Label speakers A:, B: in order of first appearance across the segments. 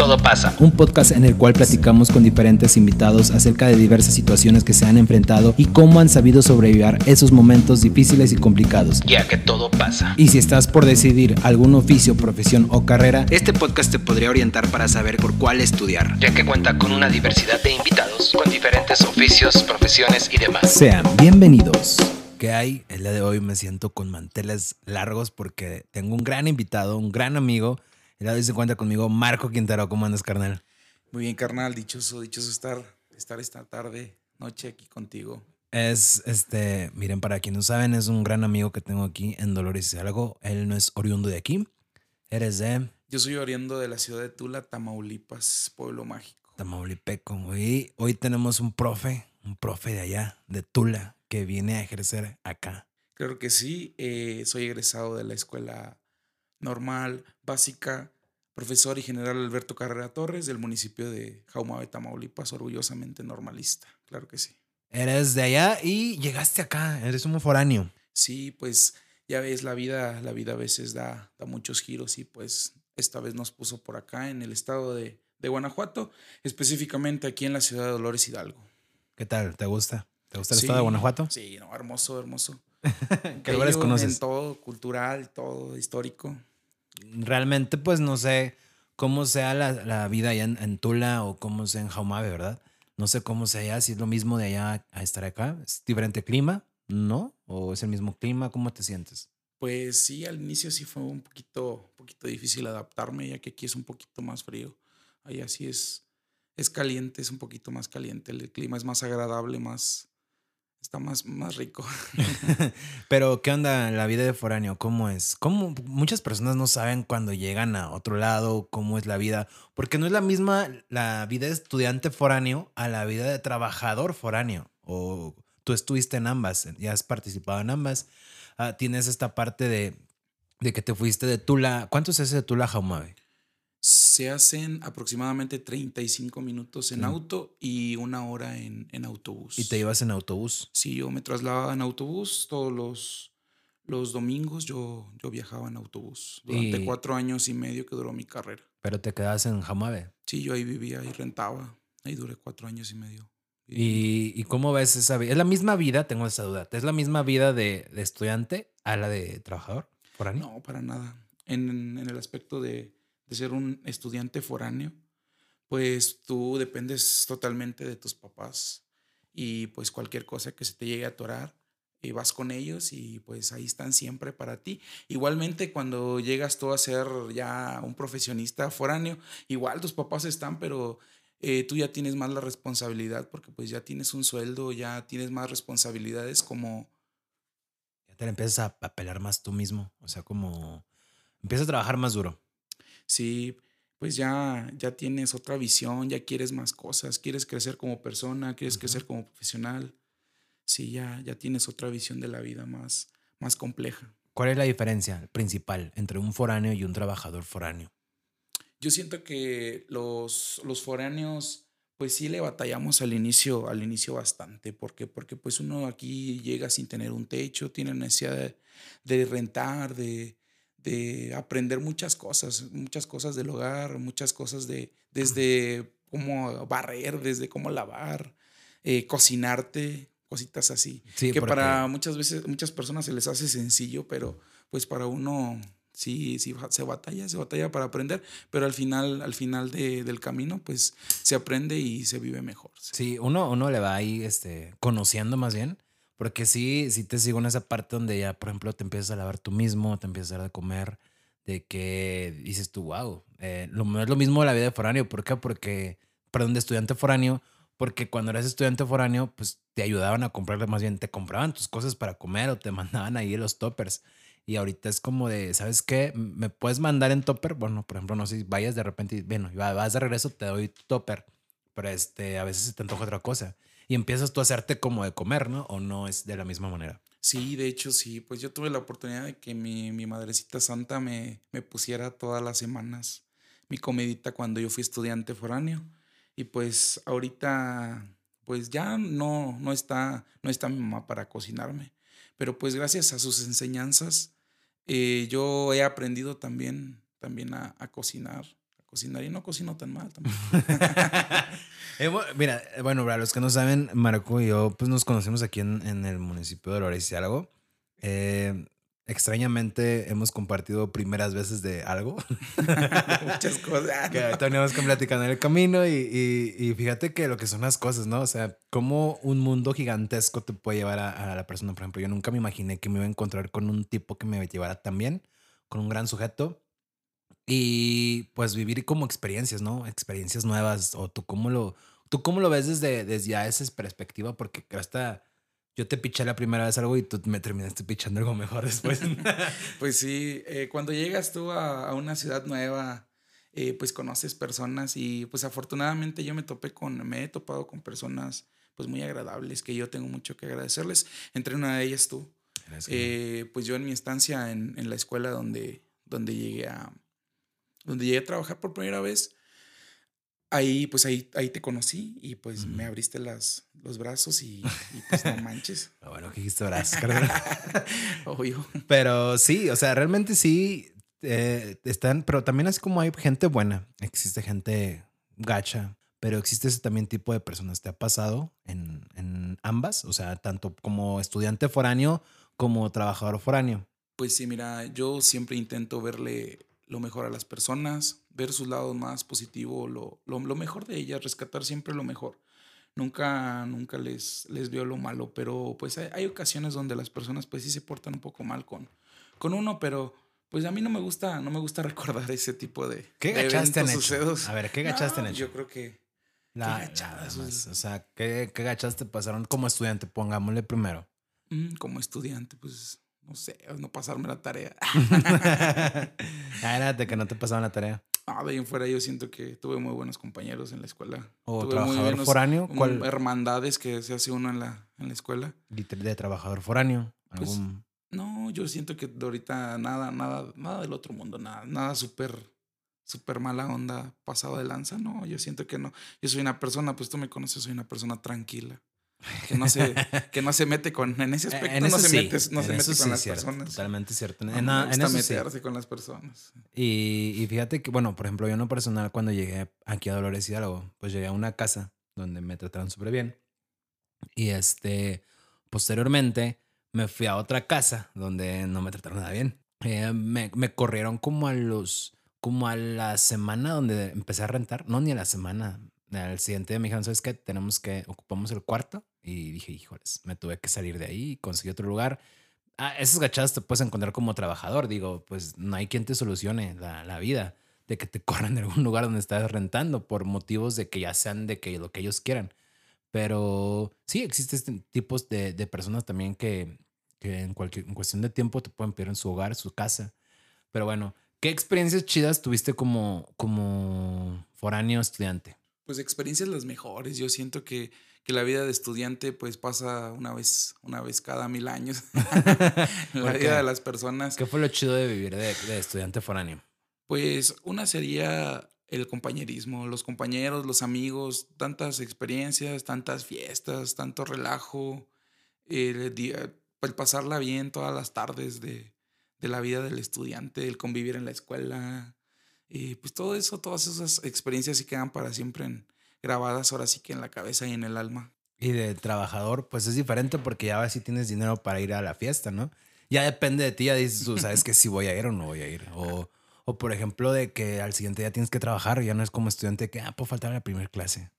A: todo pasa.
B: Un podcast en el cual platicamos con diferentes invitados acerca de diversas situaciones que se han enfrentado y cómo han sabido sobrevivir esos momentos difíciles y complicados.
A: Ya que todo pasa.
B: Y si estás por decidir algún oficio, profesión o carrera, este podcast te podría orientar para saber por cuál estudiar.
A: Ya que cuenta con una diversidad de invitados con diferentes oficios, profesiones y demás.
B: Sean bienvenidos. ¿Qué hay? El día de hoy me siento con manteles largos porque tengo un gran invitado, un gran amigo. El hoy se encuentra conmigo Marco Quintero. ¿Cómo andas, carnal?
C: Muy bien, carnal. Dichoso, dichoso estar, estar esta tarde, noche aquí contigo.
B: Es, este, miren, para quienes no saben, es un gran amigo que tengo aquí en Dolores Hidalgo. Él no es oriundo de aquí. Eres de
C: Yo soy oriundo de la ciudad de Tula, Tamaulipas, pueblo mágico.
B: Tamaulipeco. Y hoy tenemos un profe, un profe de allá, de Tula, que viene a ejercer acá.
C: Claro que sí, eh, soy egresado de la escuela normal, básica, profesor y general Alberto Carrera Torres del municipio de Jaumabe, Tamaulipas, orgullosamente normalista. Claro que sí.
B: Eres de allá y llegaste acá, eres un foráneo.
C: Sí, pues ya ves, la vida, la vida a veces da, da muchos giros y pues esta vez nos puso por acá en el estado de, de Guanajuato, específicamente aquí en la ciudad de Dolores Hidalgo.
B: ¿Qué tal? ¿Te gusta? ¿Te gusta el
C: Sí,
B: estado de Guanajuato?
C: Sí, no, hermoso, hermoso.
B: ¿Qué lugares conoces?
C: En todo, cultural, todo, histórico.
B: Realmente, pues no sé cómo sea la, la vida allá en, Tula o cómo sea en Jaumabe, ¿verdad? No sé cómo sea allá, si es lo mismo de allá a estar acá. ¿Es diferente clima? ¿No? ¿O es el mismo clima? ¿Cómo te sientes?
C: Pues sí, al inicio sí fue un poquito, un poquito difícil adaptarme, ya que aquí es un poquito más frío. Allá sí es, es caliente, es un poquito más caliente. El clima es más agradable, más, está más, más rico.
B: Pero, ¿qué onda la vida de foráneo? ¿Cómo es? ¿Cómo muchas personas no saben cuando llegan a otro lado cómo es la vida? Porque no es la misma la vida de estudiante foráneo a la vida de trabajador foráneo. O tú estuviste en ambas, ya has participado en ambas. Ah, tienes esta parte de, de que te fuiste de Tula. ¿Cuánto se hace de Tula Jaumabe?
C: Se hacen aproximadamente 35 minutos en
B: Sí.
C: auto y una hora en, en autobús.
B: Y te ibas en autobús.
C: Sí, yo me trasladaba en autobús todos los, los domingos. Yo, yo viajaba en autobús durante
B: Y-
C: cuatro años y medio que duró mi carrera.
B: Pero te quedabas en Jaumabe.
C: Sí, yo ahí vivía y rentaba. Ahí duré cuatro años y medio.
B: ¿Y, y cómo ves esa vida? ¿Es la misma vida? Tengo esa duda. ¿Es la misma vida de, de estudiante a la de trabajador?
C: No, para nada. En, en el aspecto de, de ser un estudiante foráneo, pues tú dependes totalmente de tus papás y pues cualquier cosa que se te llegue a atorar, eh, vas con ellos y pues ahí están siempre para ti. Igualmente cuando llegas tú a ser ya un profesionista foráneo, igual tus papás están, pero eh, tú ya tienes más la responsabilidad porque pues ya tienes un sueldo, ya tienes más responsabilidades como
B: Ya te empiezas a, a pelar más tú mismo. O sea, como empiezas a trabajar más duro.
C: Sí, pues ya, ya tienes otra visión, ya quieres más cosas, quieres crecer como persona, quieres crecer como profesional. Sí, ya, ya tienes otra visión de la vida más, más compleja.
B: ¿Cuál es la diferencia principal entre un foráneo y un trabajador foráneo?
C: Yo siento que los, los foráneos, pues sí le batallamos al inicio, al inicio bastante, porque, porque pues uno aquí llega sin tener un techo, tiene necesidad de, de rentar, de, de aprender muchas cosas, muchas cosas del hogar, muchas cosas de, desde cómo barrer, desde cómo lavar, eh, cocinarte, cositas así.
B: Sí,
C: que para muchas veces, muchas personas se les hace sencillo, pero pues para uno sí, sí se batalla, se batalla para aprender, pero al final, al final de- del camino, pues se aprende y se vive mejor.
B: Sí, uno, uno le va ahí este, conociendo más bien. Porque sí, sí te sigo en esa parte donde ya, por ejemplo, te empiezas a lavar tú mismo, te empiezas a dar de comer, de que dices tú, wow, eh, lo, no es lo mismo la vida de foráneo. ¿Por qué? Porque, perdón, de estudiante foráneo, porque cuando eras estudiante foráneo, pues te ayudaban a comprarle más bien, te compraban tus cosas para comer o te mandaban ahí los toppers. Y ahorita es como de, ¿sabes qué? ¿Me puedes mandar en topper? Bueno, por ejemplo, no sé si vayas de repente y, bueno, vas de regreso, te doy tu topper, pero este, a veces se te antoja otra cosa. Y empiezas tú a hacerte como de comer, ¿no? O no es de la misma manera.
C: Sí, de hecho sí, pues yo tuve la oportunidad de que mi, madrecita santa me, me pusiera todas las semanas mi comidita cuando yo fui estudiante foráneo. Y pues ahorita, pues ya no, no, está, no está mi mamá para cocinarme. Pero pues gracias a sus enseñanzas, eh, yo he aprendido también, también a, cocinar, cocinar y no cocino tan mal también.
B: Eh, mira, bueno, para los que no saben, Marco y yo pues nos conocemos aquí en, en el municipio de Dolores y algo. Eh, extrañamente hemos compartido primeras veces de algo.
C: Muchas cosas.
B: que teníamos que platicar en el camino y, y, y, fíjate que lo que son las cosas, ¿no? O sea, cómo un mundo gigantesco te puede llevar a, a, la persona. Por ejemplo, yo nunca me imaginé que me iba a encontrar con un tipo que me llevara tan bien, con un gran sujeto. Y pues vivir como experiencias, ¿no? Experiencias nuevas. O tú cómo lo, tú cómo lo ves desde, desde ya esa perspectiva, porque hasta yo te piché la primera vez algo y tú me terminaste pichando algo mejor después.
C: pues sí, eh, cuando llegas tú a, a una ciudad nueva, eh, pues conoces personas y pues afortunadamente yo me topé con, me he topado con personas pues muy agradables que yo tengo mucho que agradecerles. Entre una de ellas tú. Eh, pues yo en mi estancia en, en, la escuela donde, donde llegué a donde llegué a trabajar por primera vez, ahí pues ahí, ahí te conocí y pues me abriste las, los brazos y, y pues no manches.
B: Ah, bueno, que dijiste brazos, Obvio. Pero sí, o sea, realmente sí eh, están, pero también es como hay gente buena, existe gente gacha, pero existe ese también tipo de personas. ¿Te ha pasado en, en ambas? O sea, tanto como estudiante foráneo como trabajador foráneo.
C: Pues sí, mira, yo siempre intento verle lo mejor a las personas, ver sus lados más positivos, lo, lo, lo, mejor de ellas, rescatar siempre lo mejor. Nunca, nunca les, les veo lo malo, pero pues hay, hay, ocasiones donde las personas pues sí se portan un poco mal con, con uno, pero pues a mí no me gusta, no me gusta recordar ese tipo de,
B: ¿Qué
C: de
B: gachaste en hecho? A ver, ¿qué gachaste
C: no,
B: en hecho?
C: Yo creo que
B: la, gachadas, más, o sea, ¿qué, ¿qué gachas te pasaron como estudiante? Pongámosle primero.
C: Mm, como estudiante, pues no sé, no pasarme la tarea.
B: ah, de que no te pasaban la tarea.
C: Ah, de ahí en fuera yo siento que tuve muy buenos compañeros en la escuela.
B: ¿O
C: tuve
B: trabajador buenos, foráneo?
C: ¿Cuál? Hermandades que se hace uno en la, en la escuela.
B: ¿De, de trabajador foráneo?
C: Pues,
B: ¿Algún...
C: no, yo siento que ahorita nada, nada, nada del otro mundo, nada, nada súper, súper mala onda, pasado de lanza, no, yo siento que no. Yo soy una persona, pues tú me conoces, soy una persona tranquila que no se, que no se mete con, en ese aspecto
B: en
C: no se
B: sí.
C: mete, no
B: en
C: se mete
B: sí,
C: con las
B: cierto,
C: personas.
B: Totalmente cierto.
C: No,
B: en,
C: me gusta
B: en eso
C: meterse
B: sí.
C: con las personas.
B: Y, y, fíjate que, bueno, por ejemplo, yo en lo personal, cuando llegué aquí a Dolores Hidalgo, pues llegué a una casa donde me trataron súper bien. Y este, posteriormente, me fui a otra casa donde no me trataron nada bien. Eh, me, me corrieron como a los, como a la semana donde empecé a rentar. No, ni a la semana. Al siguiente día me dijeron, ¿sabes qué? Tenemos que, ocupamos el cuarto. Y dije, híjoles, me tuve que salir de ahí y conseguí otro lugar. Ah, esas gachadas te puedes encontrar como trabajador. Digo, pues no hay quien te solucione la, la vida de que te corran de algún lugar donde estás rentando por motivos de que ya sean de que lo que ellos quieran. Pero sí, existen este tipos de, de personas también que, que en, cualquier, cuestión de tiempo te pueden pedir en su hogar, su casa. Pero bueno, ¿qué experiencias chidas tuviste como, como foráneo estudiante?
C: Pues experiencias las mejores. Yo siento que, que la vida de estudiante pues pasa una vez, una vez cada mil años. la vida de las personas.
B: ¿Qué fue lo chido de vivir de, de estudiante foráneo?
C: Pues una sería el compañerismo, los compañeros, los amigos, tantas experiencias, tantas fiestas, tanto relajo, el, día, el pasarla bien todas las tardes de, de, la vida del estudiante, el convivir en la escuela, y pues todo eso, todas esas experiencias sí quedan para siempre grabadas ahora sí que en la cabeza y en el alma.
B: Y de trabajador, pues es diferente porque ya si tienes dinero para ir a la fiesta, ¿no? Ya depende de ti, ya dices tú, sabes que si voy a ir o no voy a ir. O, o por ejemplo, de que al siguiente día tienes que trabajar, ya no es como estudiante que, ah, puedo faltar a la primera clase.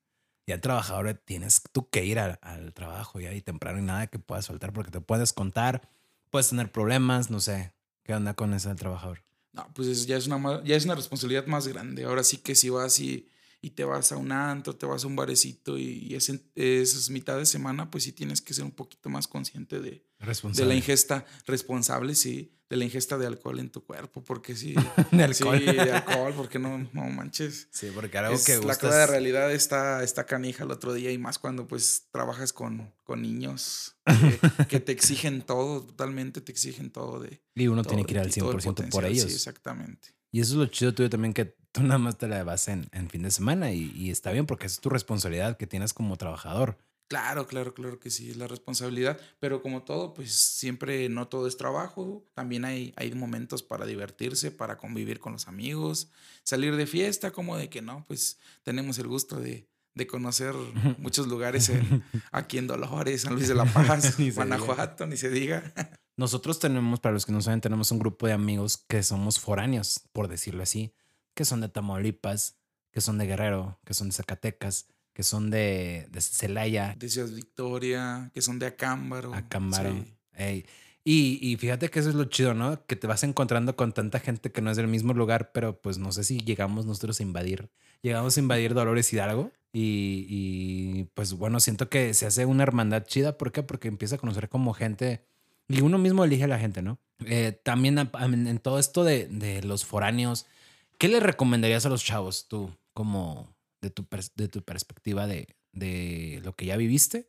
B: Ya trabajador tienes tú que ir al trabajo ya y temprano y nada que puedas faltar porque te puedes contar, puedes tener problemas, no sé. ¿Qué onda con eso del trabajador?
C: No, pues ya es una, ya es una responsabilidad más grande. Ahora sí que si vas y, y te vas a un antro, te vas a un barecito y, y es, es mitad de semana, pues sí tienes que ser un poquito más consciente de, de la ingesta responsable, sí, de la ingesta de alcohol en tu cuerpo, porque sí.
B: de alcohol.
C: Sí, de alcohol, porque no, no manches.
B: Sí, porque algo
C: es,
B: que
C: La
B: gustas...
C: cruda realidad está, está canija el otro día y más cuando pues trabajas con, con niños que, que, te exigen todo, totalmente te exigen todo de...
B: Y uno
C: todo
B: tiene que ir al 100% por ellos.
C: Sí, exactamente.
B: Y eso es lo chido tuyo también, que tú nada más te la vas en, en fin de semana y, y, está bien porque es tu responsabilidad que tienes como trabajador.
C: Claro, claro, claro que sí, es la responsabilidad, pero como todo, pues siempre no todo es trabajo, también hay, hay momentos para divertirse, para convivir con los amigos, salir de fiesta, como de que no, pues tenemos el gusto de, de conocer muchos lugares en- aquí en Dolores, San Luis de la Paz,
B: Ni se diga.
C: Guanajuato, ni se diga.
B: Nosotros tenemos, para los que no saben, tenemos un grupo de amigos que somos foráneos, por decirlo así, que son de Tamaulipas, que son de Guerrero, que son de Zacatecas, que son de, de Celaya,
C: De Ciudad Victoria, que son de Acámbaro.
B: Acámbaro.
C: sí.
B: Ey. Y, y fíjate que eso es lo chido, ¿no? Que te vas encontrando con tanta gente que no es del mismo lugar, pero pues no sé si llegamos nosotros a invadir. Llegamos a invadir Dolores Hidalgo y, y, pues bueno, siento que se hace una hermandad chida. ¿Por qué? Porque empieza a conocer como gente y uno mismo elige a la gente, ¿no? Eh, también en todo esto de, de los foráneos, ¿qué le recomendarías a los chavos tú como de tu, pers- de tu perspectiva de, de lo que ya viviste?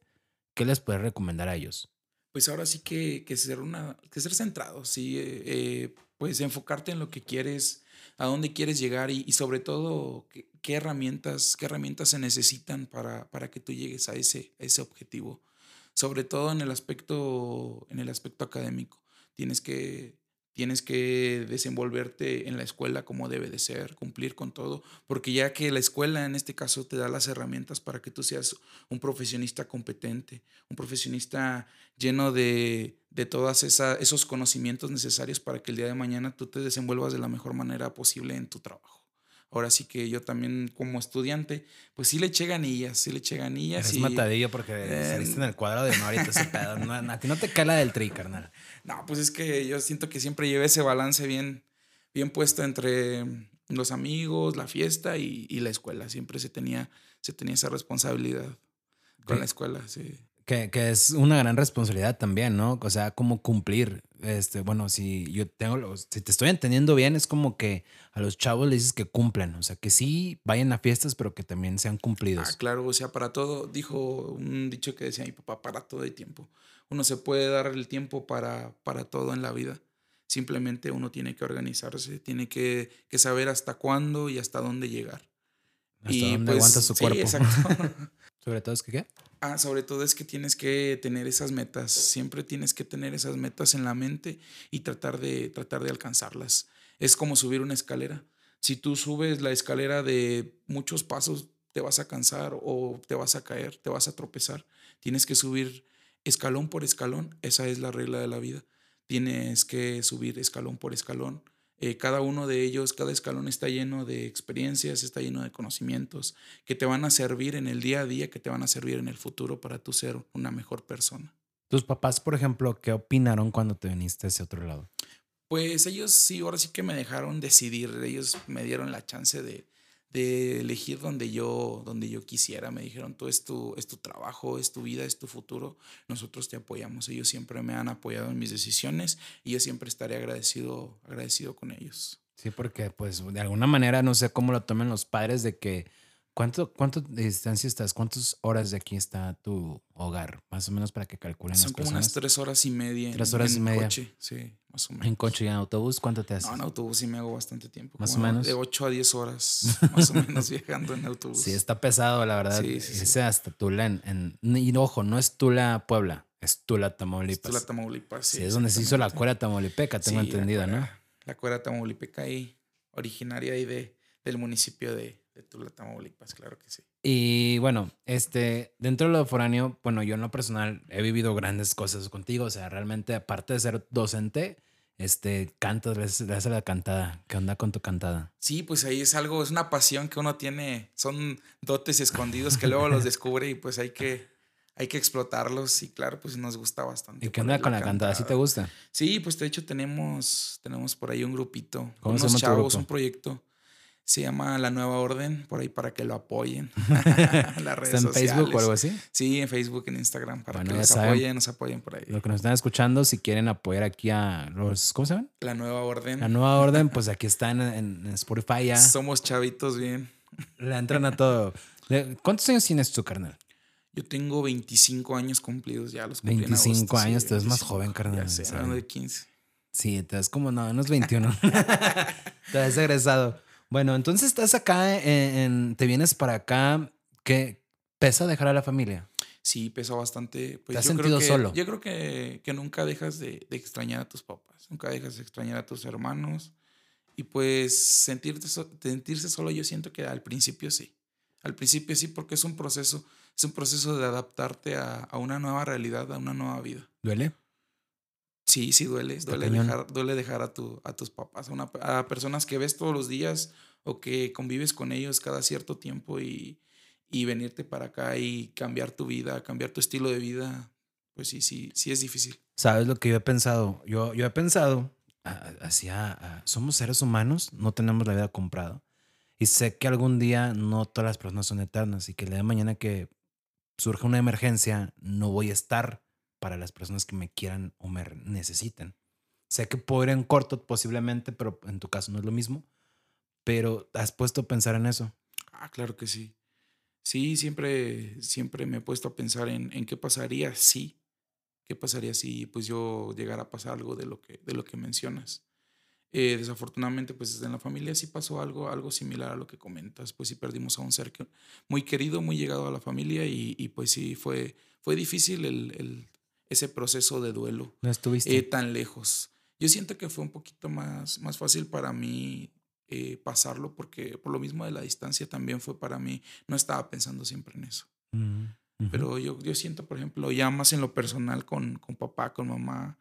B: ¿Qué les puedes recomendar a ellos?
C: Pues ahora sí que, que ser una, que ser centrado, sí, eh, eh, pues enfocarte en lo que quieres, a dónde quieres llegar y, y sobre todo qué, qué herramientas, qué herramientas se necesitan para, para que tú llegues a ese, a ese objetivo. Sobre todo en el aspecto, en el aspecto académico. Tienes que, tienes que desenvolverte en la escuela como debe de ser, cumplir con todo, porque ya que la escuela en este caso te da las herramientas para que tú seas un profesionista competente, un profesionista lleno de, de todos esos conocimientos necesarios para que el día de mañana tú te desenvuelvas de la mejor manera posible en tu trabajo. Ahora sí que yo también como estudiante, pues sí le eché ganillas, sí le eché ganillas. Y,
B: matadillo porque
C: Eh,
B: saliste en el cuadro de honor y ese pedo. No, a ti no te cae la del tri, carnal.
C: No, pues es que yo siento que siempre llevé ese balance bien, bien puesto entre los amigos, la fiesta y, y la escuela. Siempre se tenía, se tenía esa responsabilidad con la escuela, sí.
B: Que, que es una gran responsabilidad también, ¿no? O sea, como cumplir. Este, bueno, si yo tengo, los- si te estoy entendiendo bien, es como que a los chavos les dices que cumplan. O sea, que sí vayan a fiestas, pero que también sean cumplidos.
C: Ah, claro, o sea, para todo, dijo un dicho que decía mi papá, para todo hay tiempo. Uno se puede dar el tiempo para, para todo en la vida. Simplemente uno tiene que organizarse, tiene que, que saber hasta cuándo y hasta dónde llegar.
B: Hasta
C: y
B: dónde
C: pues,
B: aguanta su
C: sí,
B: cuerpo.
C: exacto.
B: Sobre todo es que, ¿qué?
C: Ah, sobre todo es que tienes que tener esas metas. Siempre tienes que tener esas metas en la mente y tratar de, tratar de alcanzarlas. Es como subir una escalera. Si tú subes la escalera de muchos pasos, te vas a cansar o te vas a caer, te vas a tropezar. Tienes que subir escalón por escalón. Esa es la regla de la vida. Tienes que subir escalón por escalón. Eh, cada uno de ellos, cada escalón está lleno de experiencias, está lleno de conocimientos que te van a servir en el día a día, que te van a servir en el futuro para tú ser una mejor persona.
B: Tus papás, por ejemplo, ¿qué opinaron cuando te viniste a ese otro lado?
C: Pues ellos sí, ahora sí que me dejaron decidir, ellos me dieron la chance de, de elegir donde yo, donde yo quisiera, me dijeron, tú es tu, es tu trabajo, es tu vida, es tu futuro, nosotros te apoyamos, ellos siempre me han apoyado en mis decisiones y yo siempre estaré agradecido, agradecido con ellos.
B: Sí, porque pues de alguna manera no sé cómo lo tomen los padres de que ¿cuánto, cuánto de distancia estás? ¿Cuántas horas de aquí está tu hogar? Más o menos para que calculen
C: Son
B: las
C: como
B: personas.
C: unas tres horas y media. en-
B: Tres horas y
C: en
B: media.
C: coche, sí, más o menos.
B: En coche y en autobús, ¿cuánto te haces?
C: No, en autobús sí me hago bastante tiempo.
B: Más o menos.
C: De 8 a 10 horas, más o menos, viajando en autobús.
B: Sí, está pesado, la verdad.
C: Sí, sí, sí.
B: Irse hasta Tula en, en- Y ojo, no es Tula, Puebla, es Tula, Tamaulipas.
C: Esto la Tamaulipas.
B: sí, es donde se hizo la cuera tamaulipeca, tengo
C: Sí, la
B: entendido, ¿no?
C: La cuera tamaulipeca y originaria ahí de, del municipio de, de Tula, Tamaulipas, claro que sí.
B: Y bueno, este, dentro de lo foráneo, bueno, yo en lo personal he vivido grandes cosas contigo. O sea, realmente, aparte de ser docente, este, cantas, le haces la cantada. ¿Qué onda con tu cantada?
C: Sí, pues ahí es algo, es una pasión que uno tiene, son dotes escondidos que luego los descubre y pues hay que, hay que explotarlos y claro, pues nos gusta bastante.
B: ¿Y qué onda con la cantada? ¿Sí te gusta?
C: Sí, pues de hecho tenemos, tenemos por ahí un grupito,
B: ¿Cómo se
C: unos
B: tu
C: chavos,
B: grupo?
C: un proyecto. Se llama La Nueva Orden, por ahí para que lo apoyen. Las redes
B: ¿Está en Facebook o algo así?
C: Sí, en Facebook, en Instagram, para
B: Bueno,
C: que
B: saben.
C: apoyen, nos apoyen por ahí.
B: Lo que nos están escuchando, si quieren apoyar aquí a los, ¿cómo se llaman?
C: La Nueva Orden.
B: La nueva orden, pues aquí está en, en- Spotify ya.
C: Somos chavitos bien.
B: Le entran a todo. ¿Cuántos años tienes tú, carnal?
C: Yo tengo 25 años cumplidos ya, los cumplí en
B: 25
C: agosto, sí,
B: años, te ves más
C: 25.
B: joven, carnal,
C: Ya
B: en
C: sé,
B: serio.
C: ando de 15.
B: Sí, te ves como no, unos 21. te ves egresado. Bueno, entonces estás acá en, en- te vienes para acá. ¿Qué pesa dejar a la familia?
C: Sí, pesa bastante. Pues
B: ¿Te has
C: yo creo
B: sentido
C: que-
B: solo?
C: Yo creo que, que nunca dejas de, de extrañar a tus papás, nunca dejas de extrañar a tus hermanos. Y pues sentirte, sentirse solo, yo siento que al principio sí. Al principio sí, porque es un proceso, es un proceso de adaptarte a, a una nueva realidad, a una nueva vida.
B: ¿Duele?
C: Sí, sí duele. Duele dejar, duele dejar a, tu, a tus papás, a, una- a personas que ves todos los días o que convives con ellos cada cierto tiempo y, y venirte para acá y cambiar tu vida, cambiar tu estilo de vida. Pues sí, sí, sí es difícil.
B: ¿Sabes lo que yo he pensado? Yo, yo he pensado ah, hacia, ah, somos seres humanos, no tenemos la vida comprada. Y sé que algún día no todas las personas son eternas y que el día de mañana que surja una emergencia, no voy a estar para las personas que me quieran o me necesiten. Sé que puedo ir en corto posiblemente, pero en tu caso no es lo mismo. Pero has puesto a pensar en eso.
C: Ah, claro que sí. Sí, siempre, siempre me he puesto a pensar en, en qué pasaría si, qué pasaría si pues yo llegara a pasar algo de lo que, de lo que mencionas. Eh, desafortunadamente, pues en la familia sí pasó algo, algo similar a lo que comentas. Pues sí perdimos a un ser que- muy querido, muy llegado a la familia y, y, pues sí fue, fue difícil el, el- ese proceso de duelo
B: ¿No estuviste?
C: eh, tan lejos. Yo siento que fue un poquito más, más fácil para mí eh, pasarlo porque por lo mismo de la distancia también fue para mí, no estaba pensando siempre en eso.
B: Mm.
C: Pero yo, yo siento, por ejemplo, ya más en lo personal con, con papá, con mamá,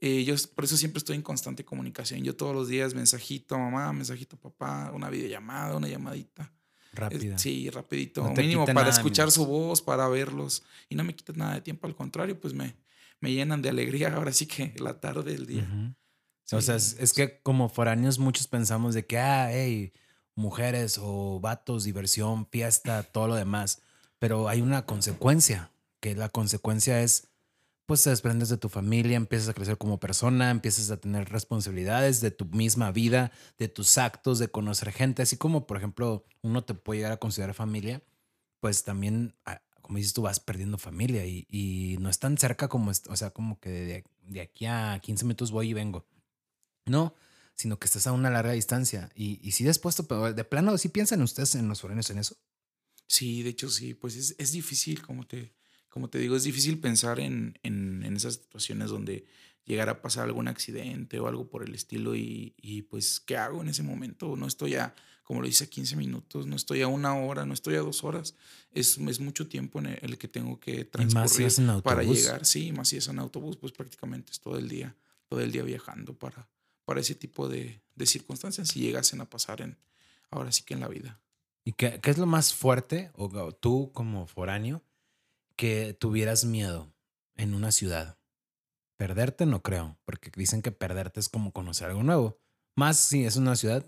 C: eh, yo por eso siempre estoy en constante comunicación. Yo todos los días mensajito a mamá, mensajito a papá, una videollamada, una llamadita.
B: Rápida.
C: Sí, rapidito.
B: No
C: mínimo para escuchar su voz, para verlos. Y no me quita nada de tiempo, al contrario, pues me, me llenan de alegría ahora sí que la tarde, el día.
B: O sea, es, es que como foráneos muchos pensamos de que, ah, hey, mujeres o vatos, diversión, fiesta, todo lo demás. Pero hay una consecuencia, que la consecuencia es, pues te desprendes de tu familia, empiezas a crecer como persona, empiezas a tener responsabilidades de tu misma vida, de tus actos, de conocer gente, así como, por ejemplo, uno te puede llegar a considerar familia, pues también, ah, como dices tú, vas perdiendo familia y, y no es tan cerca como, o sea, como que de, de aquí a 15 minutos voy y vengo. No, sino que estás a una larga distancia. Y, y sí después, pero de plano, ¿sí piensan ustedes en los foráneos en eso?
C: Sí, de hecho sí, pues es, es difícil, como te, como te digo, es difícil pensar en, en, en esas situaciones donde llegara a pasar algún accidente o algo por el estilo y, y, pues, ¿qué hago en ese momento? No estoy a, como lo dice, a 15 minutos, no estoy a una hora, no estoy a dos horas, es, es mucho tiempo en el, que tengo que
B: Y más si
C: transcurrir
B: es en
C: para llegar, sí, más si es en autobús, pues prácticamente es todo el día, todo el día viajando para, para ese tipo de, de circunstancias si llegasen a pasar en, ahora sí que en la vida.
B: ¿Y qué, qué es lo más fuerte, o, o tú como foráneo, que tuvieras miedo en una ciudad? Perderte no creo, porque dicen que perderte es como conocer algo nuevo. Más si es una ciudad,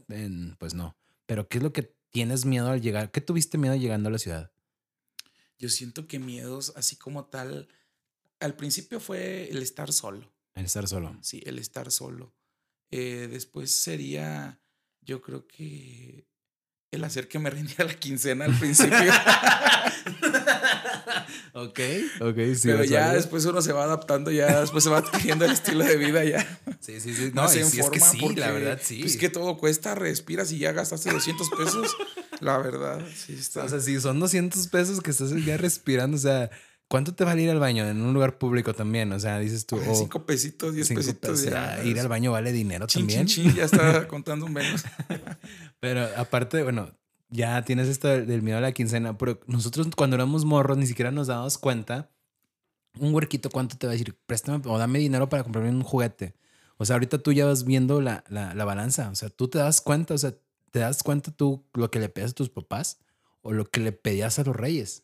B: pues no. Pero ¿qué es lo que tienes miedo al llegar? ¿Qué tuviste miedo llegando a la ciudad?
C: Yo siento que miedos así como tal, al principio fue el estar solo,
B: El estar solo.
C: sí, el estar solo. Eh, después sería, yo creo que el hacer que me rindiera la quincena al principio.
B: ok, ok, sí.
C: Pero
B: es
C: ya después uno se va adaptando, ya después se va adquiriendo el estilo de vida ya.
B: Sí, sí, sí.
C: No,
B: No,
C: se
B: sí, es que sí,
C: porque,
B: la verdad, sí.
C: Pues que todo cuesta, respiras y ya gastaste 200 pesos. La verdad, sí está.
B: O sea, si son 200 pesos que estás ya respirando, o sea, ¿cuánto te vale ir al baño en un lugar público también? O sea, dices tú, oh,
C: cinco pesitos, diez
B: cinco
C: pesitos. ya,
B: ya, ir al baño vale dinero
C: Chin,
B: también.
C: chin, chin, ya está contando menos.
B: Pero aparte, bueno, ya tienes esto del, miedo a la quincena, pero nosotros cuando éramos morros ni siquiera nos dábamos cuenta. Un huerquito, ¿cuánto te va a decir? Préstame o dame dinero para comprarme un juguete. O sea, ahorita tú ya vas viendo la, la, la balanza. O sea, tú te das cuenta, o sea, te das cuenta tú lo que le pedías a tus papás o lo que le pedías a los reyes.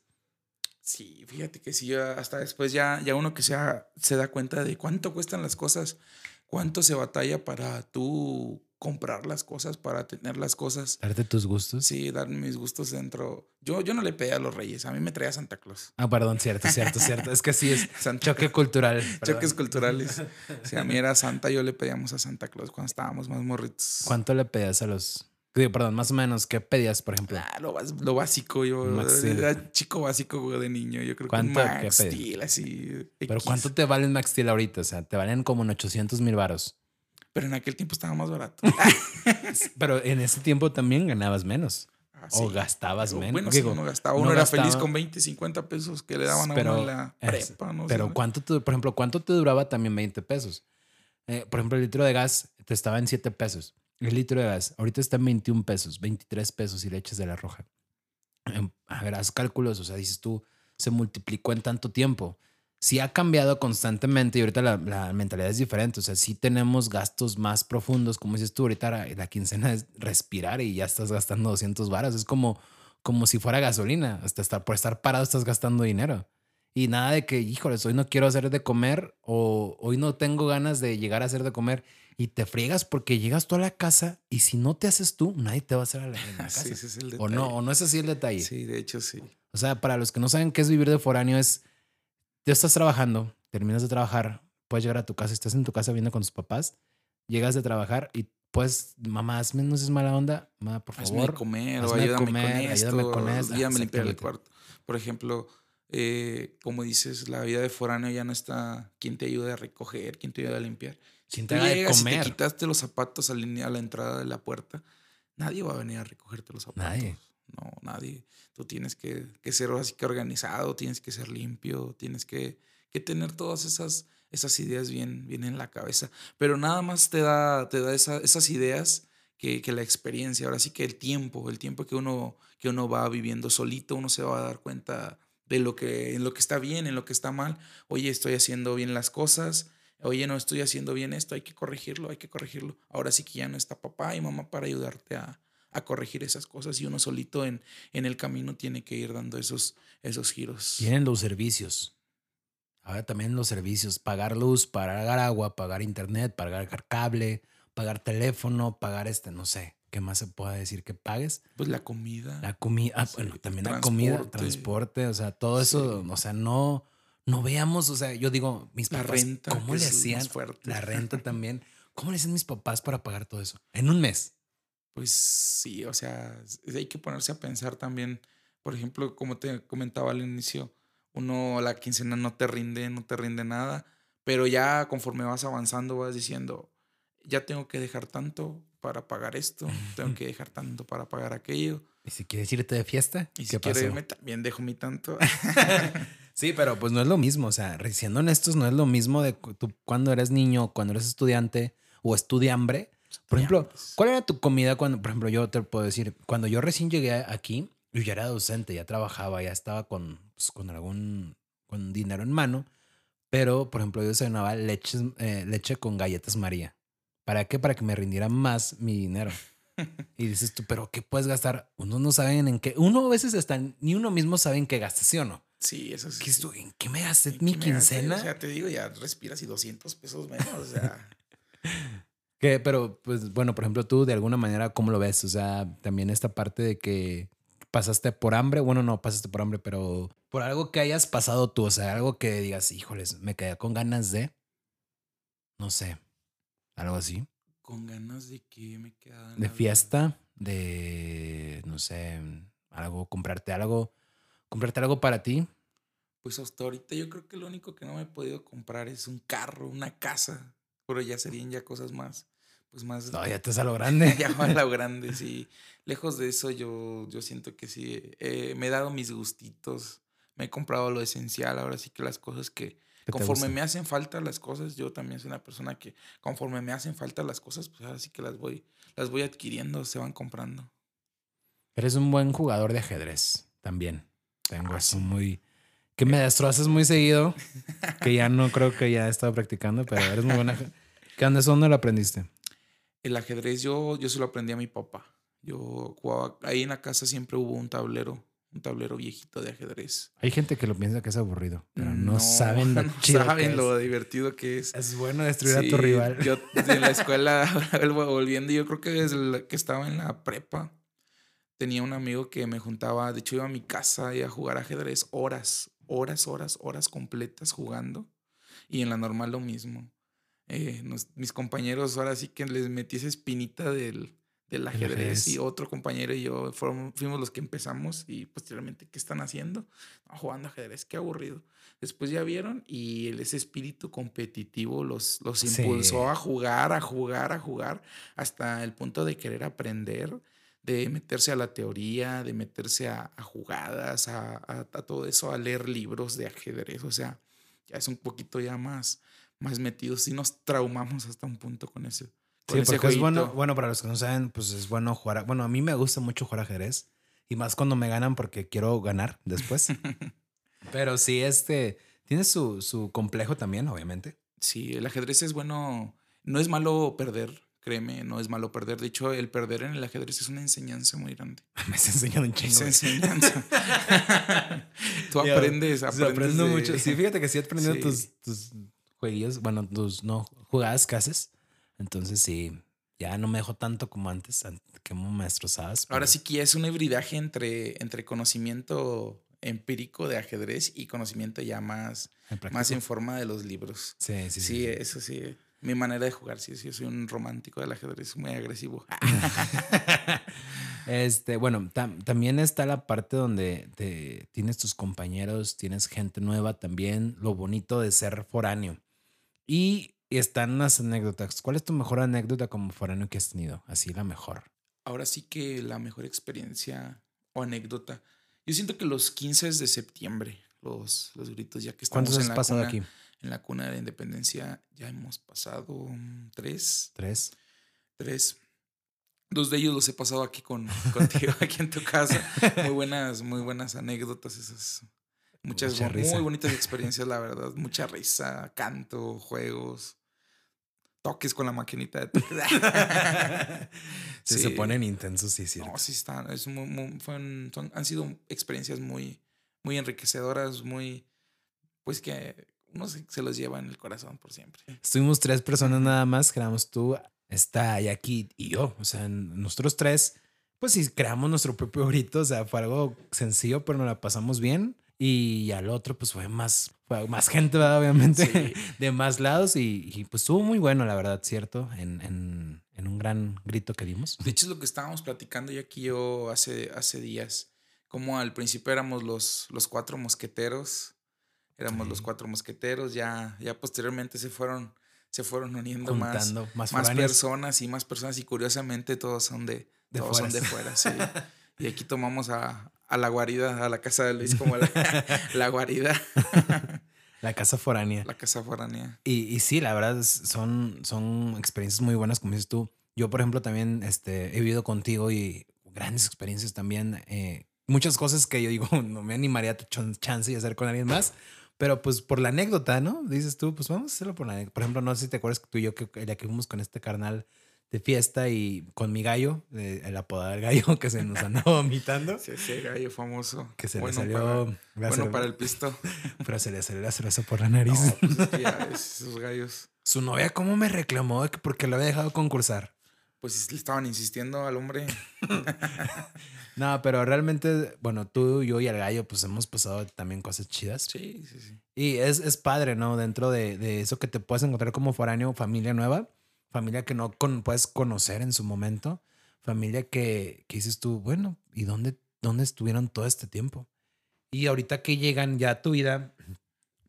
C: Sí, fíjate que sí, hasta después ya, ya uno que sea, se da cuenta de cuánto cuestan las cosas, cuánto se batalla para tú comprar las cosas, para tener las cosas.
B: Darte tus gustos.
C: Sí, dar mis gustos dentro. Yo, yo no le pedía a los reyes, a mí me traía Santa Claus.
B: Ah, perdón, cierto, cierto, cierto. Es que sí es
C: Santa
B: choque cultural.
C: Choques culturales. Si a mí era Santa, yo le pedíamos a Santa Claus cuando estábamos más morritos.
B: ¿Cuánto le pedías a los... digo, perdón, más o menos, ¿qué pedías, por ejemplo?
C: Ah, lo, lo básico, yo
B: Max Steel.
C: era chico básico de niño. Yo creo que un
B: ¿Cuánto? ¿Qué
C: Max? Steel, así.
B: Pero
C: X.
B: ¿cuánto te valen Max Steel ahorita? O sea, te valen como en 800 mil varos.
C: Pero en aquel tiempo estaba más barato.
B: Pero en ese tiempo también ganabas menos.
C: Ah,
B: o gastabas menos.
C: Bueno,
B: Digo,
C: sí, uno gastaba.
B: uno
C: era feliz con 20, 50 pesos que le daban a uno en la prepa, ¿no?
B: Pero ¿cuánto te, por ejemplo, cuánto te duraba también 20 pesos? Eh, por ejemplo, el litro de gas te estaba en 7 pesos. El litro de gas ahorita está en 21 pesos, 23 pesos si le echas de la roja. A ver, haz cálculos, o sea, dices tú, se multiplicó en tanto tiempo. Sí ha cambiado constantemente y ahorita la, la mentalidad es diferente. O sea, sí tenemos gastos más profundos, como dices tú, ahorita la, la quincena es respirar y ya estás gastando 200 varas. Es como, como si fuera gasolina. Hasta estar, por estar parado estás gastando dinero. Y nada de que, híjoles, hoy no quiero hacer de comer o hoy no tengo ganas de llegar a hacer de comer. Y te friegas porque llegas tú a la casa y si no te haces tú, nadie te va a hacer a la, en la casa.
C: Sí, ese es el
B: o no, o no es así el detalle.
C: Sí, de hecho sí.
B: O sea, para los que no saben qué es vivir de foráneo, es, tú estás trabajando, terminas de trabajar, puedes llegar a tu casa, estás en tu casa viendo con tus papás, llegas de trabajar y pues, mamá, hazme, no seas mala onda, mamá, por
C: Hazme
B: favor.
C: comer o
B: hazme
C: ayúdame,
B: comer,
C: con esto,
B: ayúdame con esto.
C: ayúdame a limpiar el cuarto. Por ejemplo, eh, como dices, la vida de foráneo ya no está quien te ayude a recoger, quien te ayude a limpiar.
B: Quien
C: Tú
B: te haga de
C: llegas y te
B: comer.
C: quitaste los zapatos al ini- a la entrada de la puerta, nadie va a venir a recogerte los zapatos.
B: Nadie.
C: No, nadie. Tú tienes que, que ser así que organizado, tienes que ser limpio, tienes que, que tener todas esas, esas ideas bien, bien en la cabeza. Pero nada más te da, te da esa- esas ideas que, que la experiencia. Ahora sí que el tiempo, el tiempo que uno, que uno va viviendo solito, uno se va a dar cuenta de lo que, en lo que está bien, en lo que está mal. Oye, estoy haciendo bien las cosas. Oye, no estoy haciendo bien esto, hay que corregirlo, hay que corregirlo. Ahora sí que ya no está papá y mamá para ayudarte a, a corregir esas cosas y uno solito en, en el camino tiene que ir dando esos, esos giros.
B: Tienen los servicios. Ahora también los servicios, pagar luz, pagar agua, pagar internet, pagar cable, pagar teléfono, pagar este, no sé, ¿qué más se puede decir que pagues?
C: Pues la comida.
B: La comida, ah,
C: Sí,
B: bueno, también la comida,
C: transporte.
B: o sea, todo eso, o sea, no, no veamos, o sea, yo digo, mis
C: La
B: papás,
C: renta,
B: ¿cómo le hacían? La renta también, ¿cómo le hacían mis papás para pagar todo eso? En un mes.
C: Pues sí, o sea, hay que ponerse a pensar también, por ejemplo, como te comentaba al inicio, uno la quincena no te rinde, no te rinde nada, pero ya conforme vas avanzando vas diciendo, ya tengo que dejar tanto para pagar esto, tengo que dejar tanto para pagar aquello,
B: Y si quieres irte de fiesta,
C: y si irme también dejo mi tanto.
B: Sí, pero pues no es lo mismo, o sea, siendo honestos, no es lo mismo de tú cuando eres niño, cuando eres estudiante o estudiambre. Por ejemplo,
C: Estudiambres.
B: ¿cuál era tu comida cuando, por ejemplo, yo te puedo decir, cuando yo recién llegué aquí, yo ya era docente, ya trabajaba, ya estaba con, pues, con algún con dinero en mano, pero, por ejemplo, yo desayunaba leches, eh, leche con galletas María. ¿Para qué? Para que me rindiera más mi dinero. Y dices tú, pero ¿qué puedes gastar? Uno no saben en qué, uno a veces hasta ni uno mismo sabe en qué gasta, ¿sí o no?
C: Sí, eso sí.
B: ¿Qué? ¿En qué me gasté
C: ¿En
B: mi
C: me gasté?
B: quincena?
C: O sea, te digo, ya respiras y 200 pesos menos, o sea...
B: Que, pero, pues, bueno, por ejemplo, tú de alguna manera, ¿cómo lo ves? O sea, también esta parte de que pasaste por hambre, bueno, no pasaste por hambre, pero por algo que hayas pasado tú, o sea, algo que digas, híjoles, me quedé con ganas de, no sé, algo así,
C: Con ganas de que me quedan...
B: de fiesta, de, no sé, algo, comprarte algo, comprarte algo para ti.
C: Pues hasta ahorita yo creo que lo único que no me he podido comprar es un carro, una casa. Pero ya serían ya cosas más, pues más...
B: No, ya te a lo grande.
C: ya a lo grande, sí. Lejos de eso yo, yo siento que sí, eh, me he dado mis gustitos, me he comprado lo esencial, ahora sí que las cosas que... Conforme me hacen falta las cosas, yo también soy una persona que conforme me hacen falta las cosas, pues ahora sí que las voy, las voy adquiriendo, se van comprando.
B: Eres un buen jugador de ajedrez también. Tengo
C: Ah,
B: eso
C: sí.
B: muy. Que me destrozas muy seguido. Que ya no creo que ya he estado practicando, pero eres muy buena. ¿Qué onda? ¿Eso ¿Dónde lo aprendiste?
C: El ajedrez yo, yo se lo aprendí a mi papá. Yo jugaba, ahí en la casa siempre hubo un tablero, un tablero viejito de ajedrez.
B: Hay gente que lo piensa que es aburrido, pero no, saben lo
C: no
B: chido
C: saben
B: que
C: lo divertido que es.
B: Es bueno destruir a tu rival.
C: Yo en la escuela, volviendo, yo creo que desde la- que estaba en la prepa, tenía un amigo que me juntaba, de hecho iba a mi casa y a jugar ajedrez horas, horas, horas, horas completas jugando. Y en la normal lo mismo. Eh, nos- mis compañeros ahora sí que les metí esa espinita del, del ajedrez,
B: ajedrez.
C: y otro compañero y yo fueron- fuimos los que empezamos y posteriormente, ¿qué están haciendo? "No, jugando ajedrez, qué aburrido. Después ya vieron y ese espíritu competitivo los, los
B: Sí.
C: impulsó a jugar, a jugar, a jugar, hasta el punto de querer aprender. de meterse a la teoría, de meterse a, a jugadas, a, a, a, todo eso, a leer libros de ajedrez. O sea, ya es un poquito ya más, más metidos. Sí nos traumamos hasta un punto con ese. Con
B: Sí,
C: ese
B: porque es bueno, bueno, para los que no saben, pues es bueno jugar. a- Bueno, a mí me gusta mucho jugar ajedrez y más cuando me ganan porque quiero ganar después. Pero sí, este tiene su, su complejo también, obviamente.
C: Sí, el ajedrez es bueno. No es malo perder, créeme, no es malo perder. De hecho, el perder en el ajedrez es una enseñanza muy grande.
B: Me está enseñando un chingo.
C: Es enseñanza. Tú aprendes, aprendes.
B: aprendo
C: de-
B: mucho. Sí, fíjate que sí he aprendido
C: Sí.
B: tus, tus jueguillos, bueno, tus no jugadas que haces. Entonces sí, ya no me dejo tanto como antes, an- como me destrozabas.
C: Ahora sí que es un hibridaje entre, entre conocimiento empírico de ajedrez y conocimiento ya más,
B: en
C: más en forma de los libros.
B: Sí, sí,
C: Sí,
B: sí.
C: eso sí. Mi manera de jugar, sí, sí, yo soy un romántico del ajedrez, muy agresivo.
B: Este, bueno, tam- también está la parte donde te, tienes tus compañeros, tienes gente nueva también, lo bonito de ser foráneo. Y están las anécdotas. ¿Cuál es tu mejor anécdota como foráneo que has tenido? Así la mejor.
C: Ahora sí que la mejor experiencia o anécdota. Yo siento que los 15 de septiembre, los, los gritos, ya que estamos
B: ¿Cuántos
C: en
B: has
C: la,
B: pasado
C: cuna,
B: aquí?
C: en la cuna de la independencia, ya hemos pasado mm, tres,
B: Tres.
C: tres. Dos de ellos los he pasado aquí con, contigo, aquí en tu casa. Muy buenas, muy buenas anécdotas esas. Muchas
B: Mucha
C: bu-
B: risa.
C: muy bonitas experiencias, la verdad. Mucha risa, canto, juegos, toques con la maquinita de toques.
B: Sí, se ponen intensos, sí, sí.
C: No, sí están. Es muy, muy- son, han sido experiencias muy, muy enriquecedoras, muy. Pues que uno se, se los lleva en el corazón por siempre.
B: Estuvimos tres personas nada más, creamos tú, está aquí y yo. O sea, nosotros tres, pues sí, creamos nuestro propio grito. O sea, fue algo sencillo, pero nos la pasamos bien. Y al otro, pues fue más, fue más gente, ¿verdad? obviamente,
C: Sí.
B: de más lados. Y, y, pues estuvo muy bueno, la verdad, ¿cierto? En, en, en un gran grito que dimos.
C: De hecho, es lo que estábamos platicando yo aquí yo hace, hace días. Como al principio éramos los, los cuatro mosqueteros. Éramos los
B: Sí.
C: cuatro mosqueteros. Ya, ya posteriormente se fueron, se fueron uniendo más,
B: más,
C: más personas y más personas. Y curiosamente todos son de,
B: De
C: todos son de
B: fuera.
C: fuera, sí. Y aquí tomamos a, a la guarida, a la casa de Luis, como la, la guarida,
B: La casa foránea.
C: la casa foránea.
B: Y, y sí, la verdad son, son experiencias muy buenas, como dices tú. Yo, por ejemplo, también este, he vivido contigo y grandes experiencias también. eh, muchas cosas que yo digo, no me animaría a ch- chance y hacer con alguien más. Pero pues por la anécdota, ¿no? Dices tú, pues vamos a hacerlo por la anécdota. Por ejemplo, no sé si te acuerdas que tú y yo, que que fuimos con este carnal de fiesta y con mi gallo, eh, el apodado del gallo que se nos andaba vomitando.
C: Sí, ese gallo famoso.
B: Que se
C: bueno
B: le salió.
C: Para, bueno para el pisto.
B: Pero se le salió la cerveza por la nariz.
C: No, pues es ya esos gallos.
B: Su novia, ¿cómo me reclamó porque lo había dejado concursar?
C: Pues le estaban insistiendo al hombre.
B: No, pero realmente, bueno, tú, yo y el gallo, pues hemos pasado también cosas chidas.
C: Sí, sí, sí.
B: Y es, es padre, ¿no? Dentro de, de eso que te puedes encontrar como foráneo, familia nueva, familia que no puedes conocer en su momento, familia que, que dices tú, bueno, ¿y dónde, dónde estuvieron todo este tiempo? Y ahorita que llegan ya a tu vida,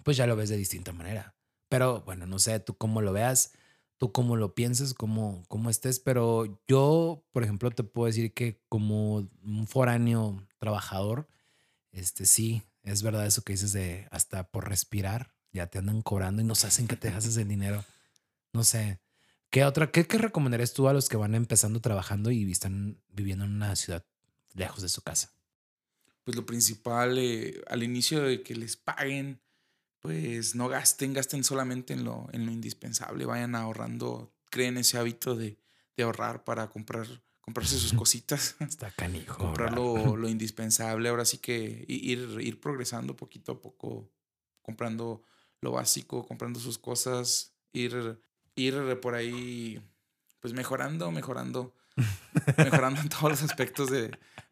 B: pues ya lo ves de distinta manera. Pero bueno, no sé tú cómo lo veas, tú cómo lo pienses, cómo, cómo estés, pero yo, por ejemplo, te puedo decir que como un foráneo trabajador, este sí, es verdad eso que dices de hasta por respirar, ya te andan cobrando y nos hacen que te dejas el dinero. No sé. ¿Qué otra, qué, qué recomendarías tú a los que van empezando trabajando y están viviendo en una ciudad lejos de su casa?
C: Pues lo principal, eh, al inicio de que les paguen, pues no gasten, gasten solamente en lo, en lo indispensable, vayan ahorrando, creen ese hábito de, de ahorrar para comprar, comprarse sus cositas,
B: Está canijo.
C: comprar lo, lo indispensable, ahora sí que ir, ir progresando poquito a poco, comprando lo básico, comprando sus cosas, ir, ir por ahí, pues mejorando, mejorando, mejorando en todos los aspectos de,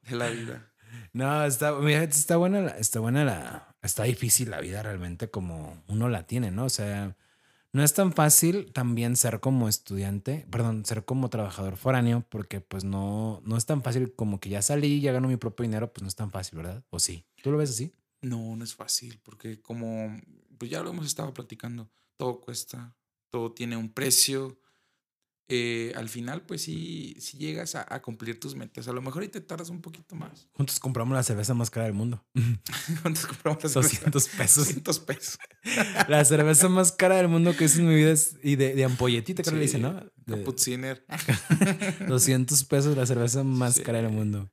C: de la vida.
B: No, está, mira, está buena, la- está buena la, está difícil la vida realmente como uno la tiene, ¿no? O sea, no es tan fácil también ser como estudiante, perdón, ser como trabajador foráneo, porque pues no, no es tan fácil como que ya salí, ya gano mi propio dinero, pues no es tan fácil, ¿verdad? ¿O sí? ¿Tú lo ves así?
C: No, no es fácil, porque como pues ya lo hemos estado platicando, todo cuesta, todo tiene un precio. eh, al final, pues sí, sí llegas a, a cumplir tus metas. A lo mejor y te tardas un poquito más.
B: Juntos compramos la cerveza más cara del mundo.
C: Entonces compramos las
B: 200 pesos.
C: 200 pesos.
B: La cerveza más cara del mundo que es en mi vida es y de, de ampolletita, creo que le dicen, ¿no? De
C: Kaputziner.
B: 200 pesos la cerveza más
C: Sí.
B: cara del mundo.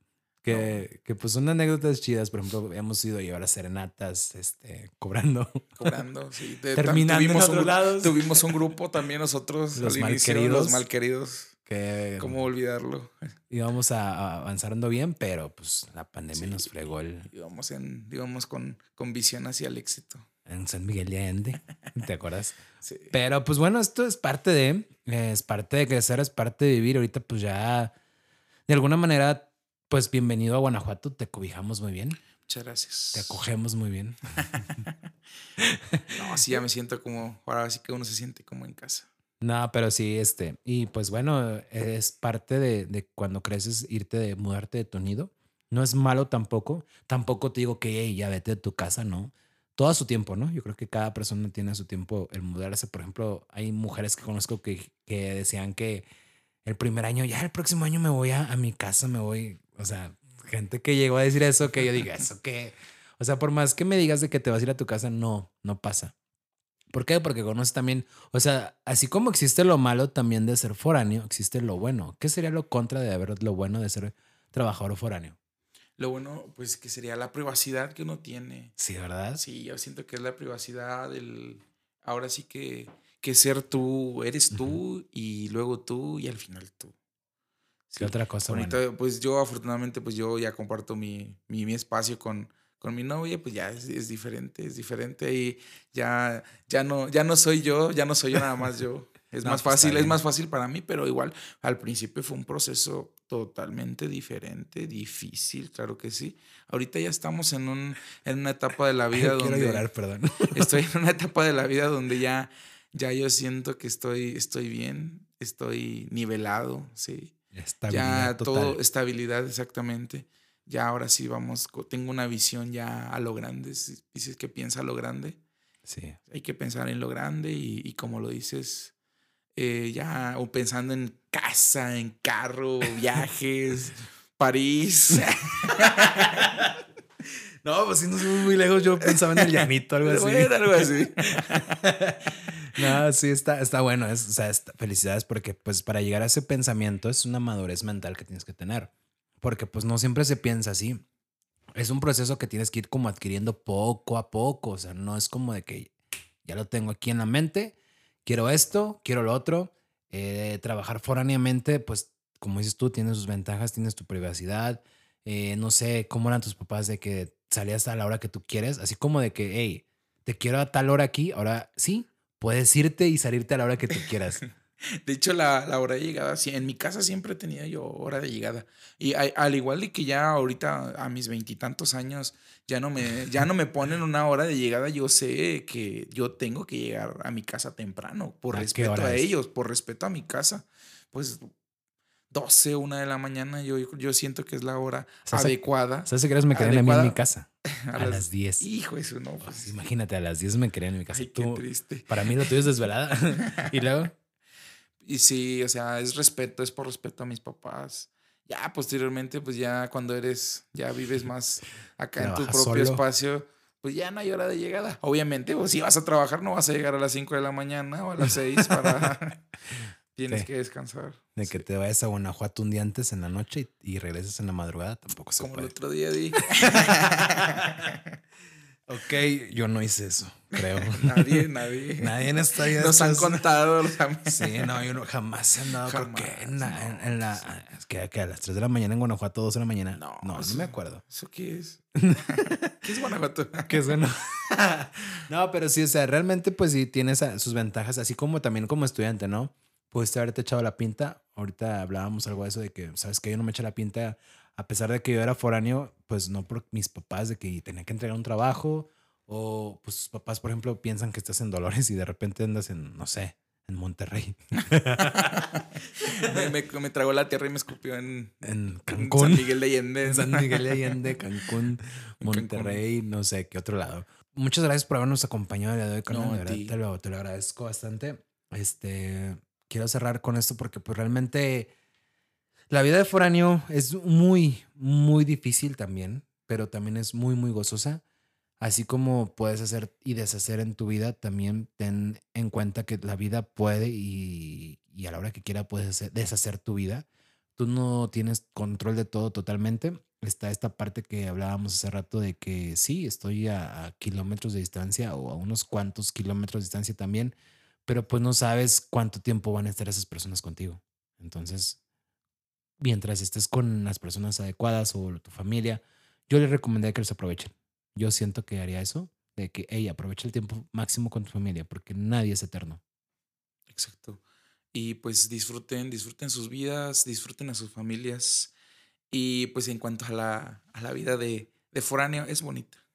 B: Que, que pues son anécdotas chidas. Por ejemplo, hemos ido a llevar a serenatas, este, cobrando.
C: cobrando. Sí. De-
B: Terminando en
C: tuvimos
B: otros
C: un,
B: lados.
C: Tuvimos un grupo también nosotros
B: Los
C: al inicio,
B: malqueridos.
C: Los malqueridos.
B: Que
C: ¿Cómo olvidarlo?
B: íbamos a, a avanzando bien, pero pues la pandemia
C: Sí.
B: nos fregó el,
C: Íbamos, en, íbamos con, con visión hacia el éxito.
B: en San Miguel de Allende. ¿Te acuerdas?
C: Sí.
B: Pero pues bueno, esto es parte de, es parte de crecer, es parte de vivir. Ahorita pues ya, de alguna manera, pues bienvenido a Guanajuato, te cobijamos muy bien,
C: Muchas gracias.
B: te acogemos muy bien.
C: No, sí, ya me siento como, ahora sí que uno se siente como en casa.
B: No, pero sí, este, y pues bueno, es parte de, de cuando creces irte de mudarte de tu nido. No es malo tampoco. Tampoco te digo que "Ey, ya vete de tu casa, no. Todo a su tiempo, ¿no? Yo creo que cada persona tiene a su tiempo el mudarse. Por ejemplo, hay mujeres que conozco que, que decían que el primer año, ya el próximo año me voy a, a mi casa, me voy. O sea, gente que llegó a decir eso, que yo diga, eso que. O sea, por más que me digas de que te vas a ir a tu casa, no, no pasa. ¿Por qué? Porque conoces también, o sea, así como existe lo malo también de ser foráneo, existe lo bueno. ¿Qué sería lo contra de haber lo bueno de ser trabajador foráneo?
C: Lo bueno, pues que sería la privacidad que uno tiene.
B: Sí, ¿verdad?
C: Sí, yo siento que es la privacidad, el ahora sí que, que ser tú, eres tú y luego tú y al final tú.
B: ¿Qué otra cosa
C: Ahorita,
B: buena?
C: pues yo afortunadamente, pues yo ya comparto mi, mi, mi espacio con, con mi novia, pues ya es, es diferente, es diferente y ya, ya, no, ya no soy yo, ya no soy yo nada más yo. Es
B: No,
C: más
B: pues,
C: fácil, es más fácil para mí, pero igual al principio fue un proceso totalmente diferente, difícil, claro que sí. Ahorita ya estamos en, un, en una etapa de la vida
B: Quiero
C: donde
B: llorar, perdón.
C: estoy en una etapa de la vida donde ya, ya yo siento que estoy, estoy bien, estoy nivelado, sí
B: Estabilidad
C: ya
B: total.
C: todo, estabilidad exactamente. Ya ahora sí vamos, tengo una visión ya a lo grande. Si dices que piensa a lo grande,
B: Sí.
C: hay que pensar en lo grande y, y como lo dices, eh, ya o pensando en casa, en carro, viajes, París.
B: No, pues si nos fuimos muy lejos, yo pensaba en el llanito, algo así.
C: Bueno, algo así.
B: No, sí, está, está bueno. Es, felicidades porque pues para llegar a ese pensamiento es una madurez mental que tienes que tener. Porque pues no siempre se piensa así. Es un proceso que tienes que ir como adquiriendo poco a poco. O sea, no es como de que ya lo tengo aquí en la mente, quiero esto, quiero lo otro. Eh, trabajar foráneamente, pues como dices tú, tienes sus ventajas, tienes tu privacidad. Eh, no sé cómo eran tus papás de que salías a la hora que tú quieres, así como de que, hey, te quiero a tal hora aquí, ahora sí, puedes irte y salirte a la hora que tú quieras.
C: De hecho, la, la hora de llegada, sí, en mi casa siempre tenía yo hora de llegada. Y a- al igual de que ya ahorita a mis veintitantos años ya no, me, ya no me ponen una hora de llegada, yo sé que yo tengo que llegar a mi casa temprano, por
B: ¿A qué
C: respeto a
B: es?
C: ellos, por respeto a mi casa. Pues 12, una de la mañana, yo, yo siento que es la hora
B: ¿Sabes
C: adecuada.
B: ¿Sabes quieres me mí en mi casa?
C: a
B: A
C: las-
B: las 10.
C: Hijo, eso no. Pues,
B: Imagínate, a las 10 me querían en mi casa.
C: ay, qué
B: Tú-
C: triste.
B: para mí lo tuyo es desvelada. y luego,
C: Y sí, o sea, es respeto, es por respeto a mis papás. Ya posteriormente, pues ya cuando eres, ya vives más acá en tu propio
B: solo.
C: espacio, pues ya no hay hora de llegada. Obviamente, pues si vas a trabajar, no vas a llegar a las 5 de la mañana o a las 6 para... Tienes
B: Sí.
C: que descansar.
B: de que
C: Sí.
B: te vayas a Guanajuato un día antes en la noche y, y regreses en la madrugada, tampoco se
C: Como el otro día di.
B: Ok, yo no hice eso, creo.
C: nadie, nadie.
B: Nadie en esta vida
C: Nos han
B: está-
C: contado los amigos.
B: Sí, no, yo no, jamás he andado, creo que
C: Jamás,
B: en la,
C: no,
B: en, en la es que, que a las 3 de la mañana en Guanajuato, 2 de la mañana.
C: No,
B: No, no,
C: eso-
B: me acuerdo.
C: ¿Eso qué es? ¿Qué es Guanajuato?
B: Que es bueno. no, pero sí, o sea, realmente pues sí tienes a- sus ventajas, así como también como estudiante, ¿no? Pudiste haberte echado la pinta. Ahorita hablábamos algo de eso, de que, ¿sabes que Yo no me eché la pinta, a pesar de que yo era foráneo, pues no por mis papás, de que tenía que entregar un trabajo, o pues sus papás, por ejemplo, piensan que estás en Dolores y de repente andas en, no sé, en Monterrey,
C: me, me- me tragó la tierra y me escupió en,
B: en
C: en
B: Cancún.
C: San Miguel de Allende.
B: en San Miguel de Allende, Cancún, Monterrey, no sé qué otro lado. Muchas gracias por habernos acompañado el día de hoy.
C: No,
B: de verdad,
C: ti.
B: te lo, te lo agradezco bastante. Este, quiero cerrar con esto porque pues realmente la vida de foráneo es muy, muy difícil también, pero también es muy, muy gozosa. Así como puedes hacer y deshacer en tu vida, también ten en cuenta que la vida puede y, y a la hora que quiera puedes hacer- deshacer tu vida. Tú no tienes control de todo totalmente. Está esta parte que hablábamos hace rato de que sí, estoy a, a kilómetros de distancia o a unos cuantos kilómetros de distancia también, pero pues no sabes cuánto tiempo van a estar esas personas contigo. Entonces, mientras estés con las personas adecuadas o tu familia, yo les recomendaría que los aprovechen. Yo siento que haría eso, de que, hey, aprovecha el tiempo máximo con tu familia, porque nadie es eterno.
C: Exacto. Y pues disfruten, disfruten sus vidas, disfruten a sus familias. Y pues en cuanto a la, a la vida de, de foráneo, es bonita.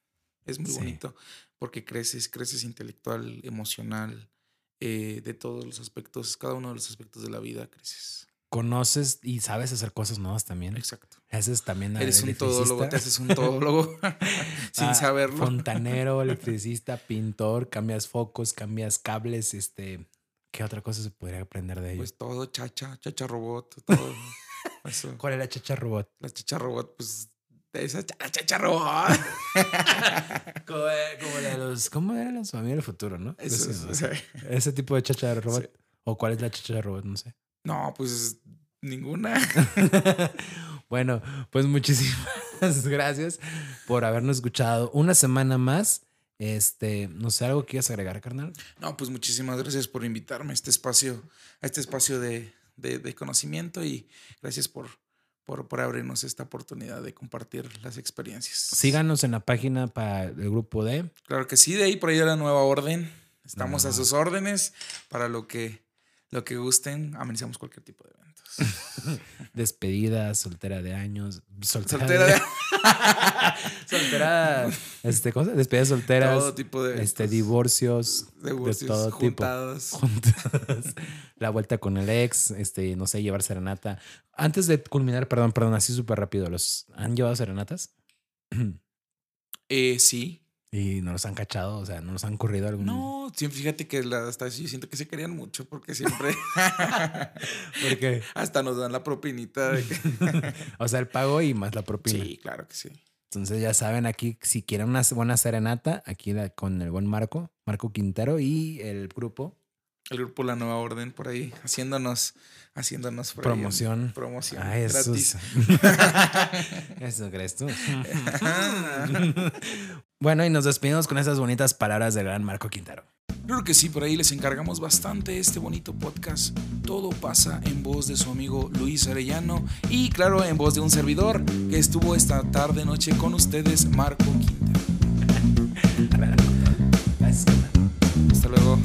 C: Es muy
B: Sí.
C: bonito porque creces, creces intelectual, emocional, eh, de todos los aspectos, cada uno de los aspectos de la vida creces.
B: Conoces y sabes hacer cosas nuevas también.
C: Exacto.
B: Haces también a
C: Eres un todólogo, te haces un todólogo sin
B: Ah,
C: saberlo.
B: Fontanero, electricista, pintor, cambias focos, cambias cables, este, ¿qué otra cosa se podría aprender de ellos?
C: Pues todo, chacha, chacha robot, todo. Eso.
B: ¿Cuál era Chacha Robot?
C: La chacha robot, pues esa cha- la chacha robot.
B: Como, como la de los, ¿cómo eran los familia del futuro, no?
C: Eso
B: Ese,
C: es, o sea,
B: ese tipo de Chacha Robot.
C: Sí.
B: ¿O cuál es la Chacha Robot? No sé.
C: no, pues ninguna.
B: bueno, pues muchísimas gracias por habernos escuchado una semana más. Este, no sé, algo que quieras agregar, carnal.
C: No, pues muchísimas gracias por invitarme a este espacio, a este espacio de, de- de conocimiento y gracias por, por, por abrirnos esta oportunidad de compartir las experiencias.
B: Síganos en la página para el grupo de
C: Claro que sí, de ahí por ahí a la nueva orden. Estamos a sus órdenes para lo que, lo que gusten. Amenizamos cualquier tipo de eventos.
B: despedida, soltera de años, soltera,
C: Soltera
B: de,
C: de
B: soltera, este, ¿cómo se? Despedidas solteras,
C: todo tipo de
B: este, divorcios,
C: divorcios,
B: de todo tipo.
C: juntadas.
B: juntas, la vuelta con el ex, este, no sé, llevar serenata. Antes de culminar, perdón, perdón, así súper rápido, ¿los han llevado serenatas?
C: Eh, sí.
B: Y no los han cachado, o sea, no los han corrido algún.
C: No, sí, fíjate que la- hasta yo siento que se querían mucho porque siempre
B: Porque,
C: hasta nos dan la propinita de que...
B: o sea, el pago y más la propina.
C: Sí, claro que sí.
B: Entonces ya saben, aquí si quieren una buena serenata, aquí la- con el buen Marco, Marco Quintero y el grupo.
C: El grupo La Nueva Orden por ahí haciéndonos, haciéndonos por ahí un-
B: Promoción.
C: promoción.
B: Ah, eso
C: gratis.
B: es- Eso crees tú. Bueno, y nos despedimos con esas bonitas palabras del gran Marco Quintero.
C: Claro que sí, por ahí les encargamos bastante este bonito podcast. Todo pasa en voz de su amigo Luis Arellano y claro, en voz de un servidor que estuvo esta tarde noche con ustedes, Marco Quintero. Hasta luego.